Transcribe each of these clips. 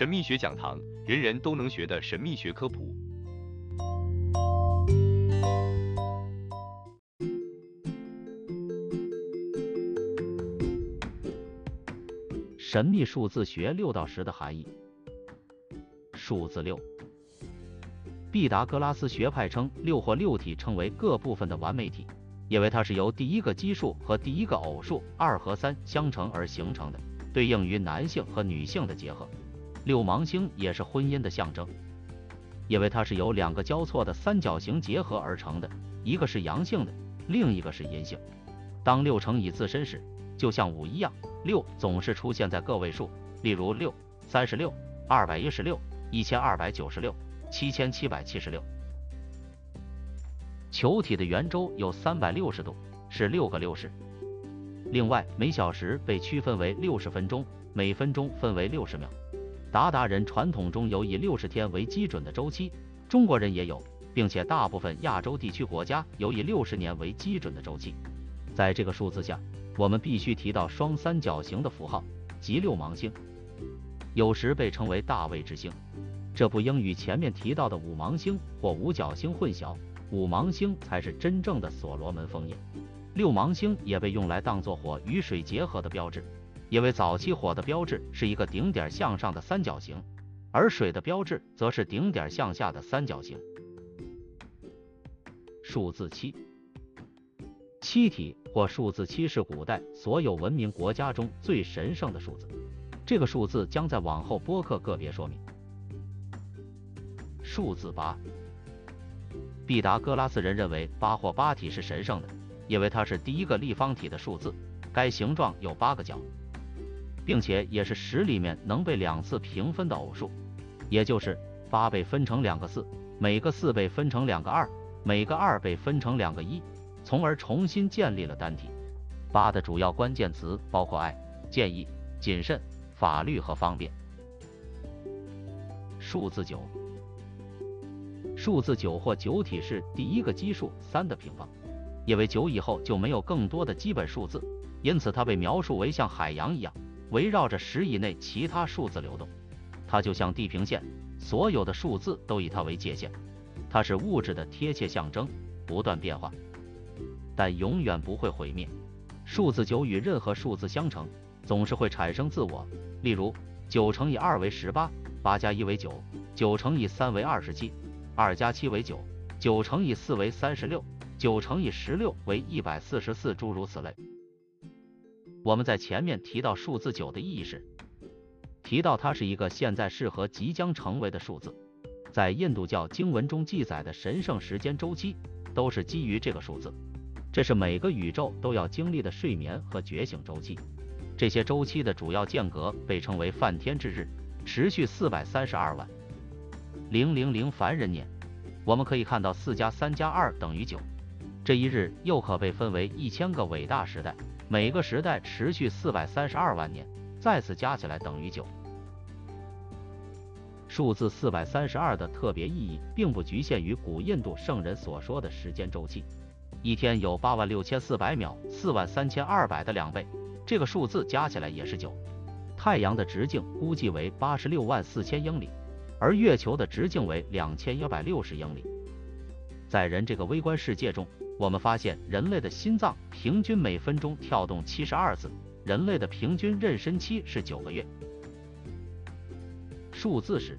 神秘学讲堂，人人都能学的神秘学科普。神秘数字学六到十的含义。数字六，毕达哥拉斯学派称六或六体称为各部分的完美体，因为它是由第一个奇数和第一个偶数二和三相乘而形成的，对应于男性和女性的结合。六芒星也是婚姻的象征，因为它是由两个交错的三角形结合而成的，一个是阳性的，另一个是阴性。当六乘以自身时，就像五一样，六总是出现在个位数，例如六、三十六、二百一十六、一千二百九十六、七千七百七十六。球体的圆周有三百六十度，是六个六十。另外，每小时被区分为六十分钟，每分钟分为六十秒。鞑靼人传统中有以六十天为基准的周期，中国人也有，并且大部分亚洲地区国家有以六十年为基准的周期。在这个数字下，我们必须提到双三角形的符号，即六芒星，有时被称为大卫之星。这不应与前面提到的五芒星或五角星混淆，五芒星才是真正的所罗门封印。六芒星也被用来当作火与水结合的标志。因为早期火的标志是一个顶点向上的三角形，而水的标志则是顶点向下的三角形。数字七，七体或数字七是古代所有文明国家中最神圣的数字。这个数字将在往后播客个别说明。数字八，毕达哥拉斯人认为八或八体是神圣的，因为它是第一个立方体的数字，该形状有八个角。并且也是十里面能被两次平分的偶数，也就是八被分成两个四，每个四被分成两个二，每个二被分成两个一，从而重新建立了单体。八的主要关键词包括爱、建议、谨慎、法律和方便。数字九，数字九或九体是第一个奇数三的平方，因为九以后就没有更多的基本数字，因此它被描述为像海洋一样。围绕着十以内其他数字流动，它就像地平线，所有的数字都以它为界限。它是物质的贴切象征，不断变化，但永远不会毁灭。数字九与任何数字相乘，总是会产生自我。例如，九乘以二为十八，八加一为九；九乘以三为二十七，二加七为九；九乘以四为三十六，九乘以十六为一百四十四，诸如此类。我们在前面提到数字九的意义时，提到它是一个现在适合即将成为的数字。在印度教经文中记载的神圣时间周期都是基于这个数字。这是每个宇宙都要经历的睡眠和觉醒周期。这些周期的主要间隔被称为梵天之日，持续四百三十二万零零零凡人年。我们可以看到四加三加二等于九。这一日又可被分为一千个伟大时代。每个时代持续四百三十二万年，再次加起来等于九。数字四百三十二的特别意义，并不局限于古印度圣人所说的时间周期。一天有八万六千四百秒，四万三千二百的两倍，这个数字加起来也是九。太阳的直径估计为八十六万四千英里，而月球的直径为两千一百六十英里。在人这个微观世界中。我们发现，人类的心脏平均每分钟跳动七十二次，人类的平均妊娠期是九个月。数字十，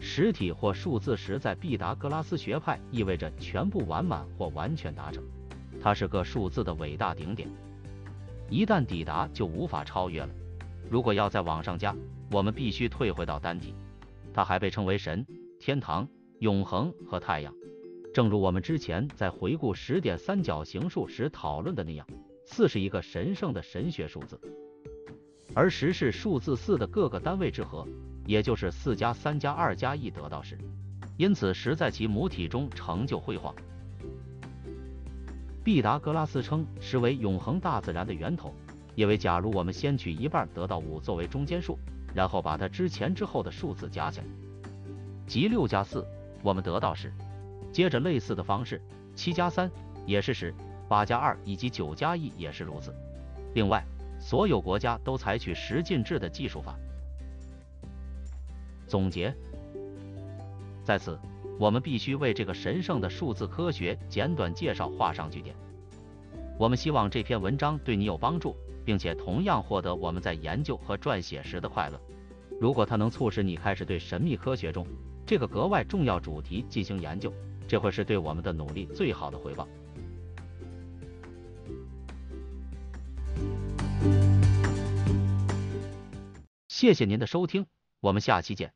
实体或数字十在毕达哥拉斯学派意味着全部完满或完全达成，它是个数字的伟大顶点，一旦抵达就无法超越了。如果要再往上加，我们必须退回到单体。它还被称为神、天堂、永恒和太阳。正如我们之前在回顾十点三角形数时讨论的那样，四是一个神圣的神学数字，而十是数字四的各个单位之和，也就是四加三加二加一得到十，因此十在其母体中成就辉煌。毕达哥拉斯称十为永恒大自然的源头，因为假如我们先取一半得到五作为中间数，然后把它之前之后的数字加起来，即六加四，我们得到十。接着，类似的方式，七加三也是十，八加二以及九加一也是如此。另外，所有国家都采取十进制的计数法。总结，在此，我们必须为这个神圣的数字科学简短介绍画上句点。我们希望这篇文章对你有帮助，并且同样获得我们在研究和撰写时的快乐。如果它能促使你开始对神秘科学中这个格外重要主题进行研究，这会是对我们的努力最好的回报。谢谢您的收听，我们下期见。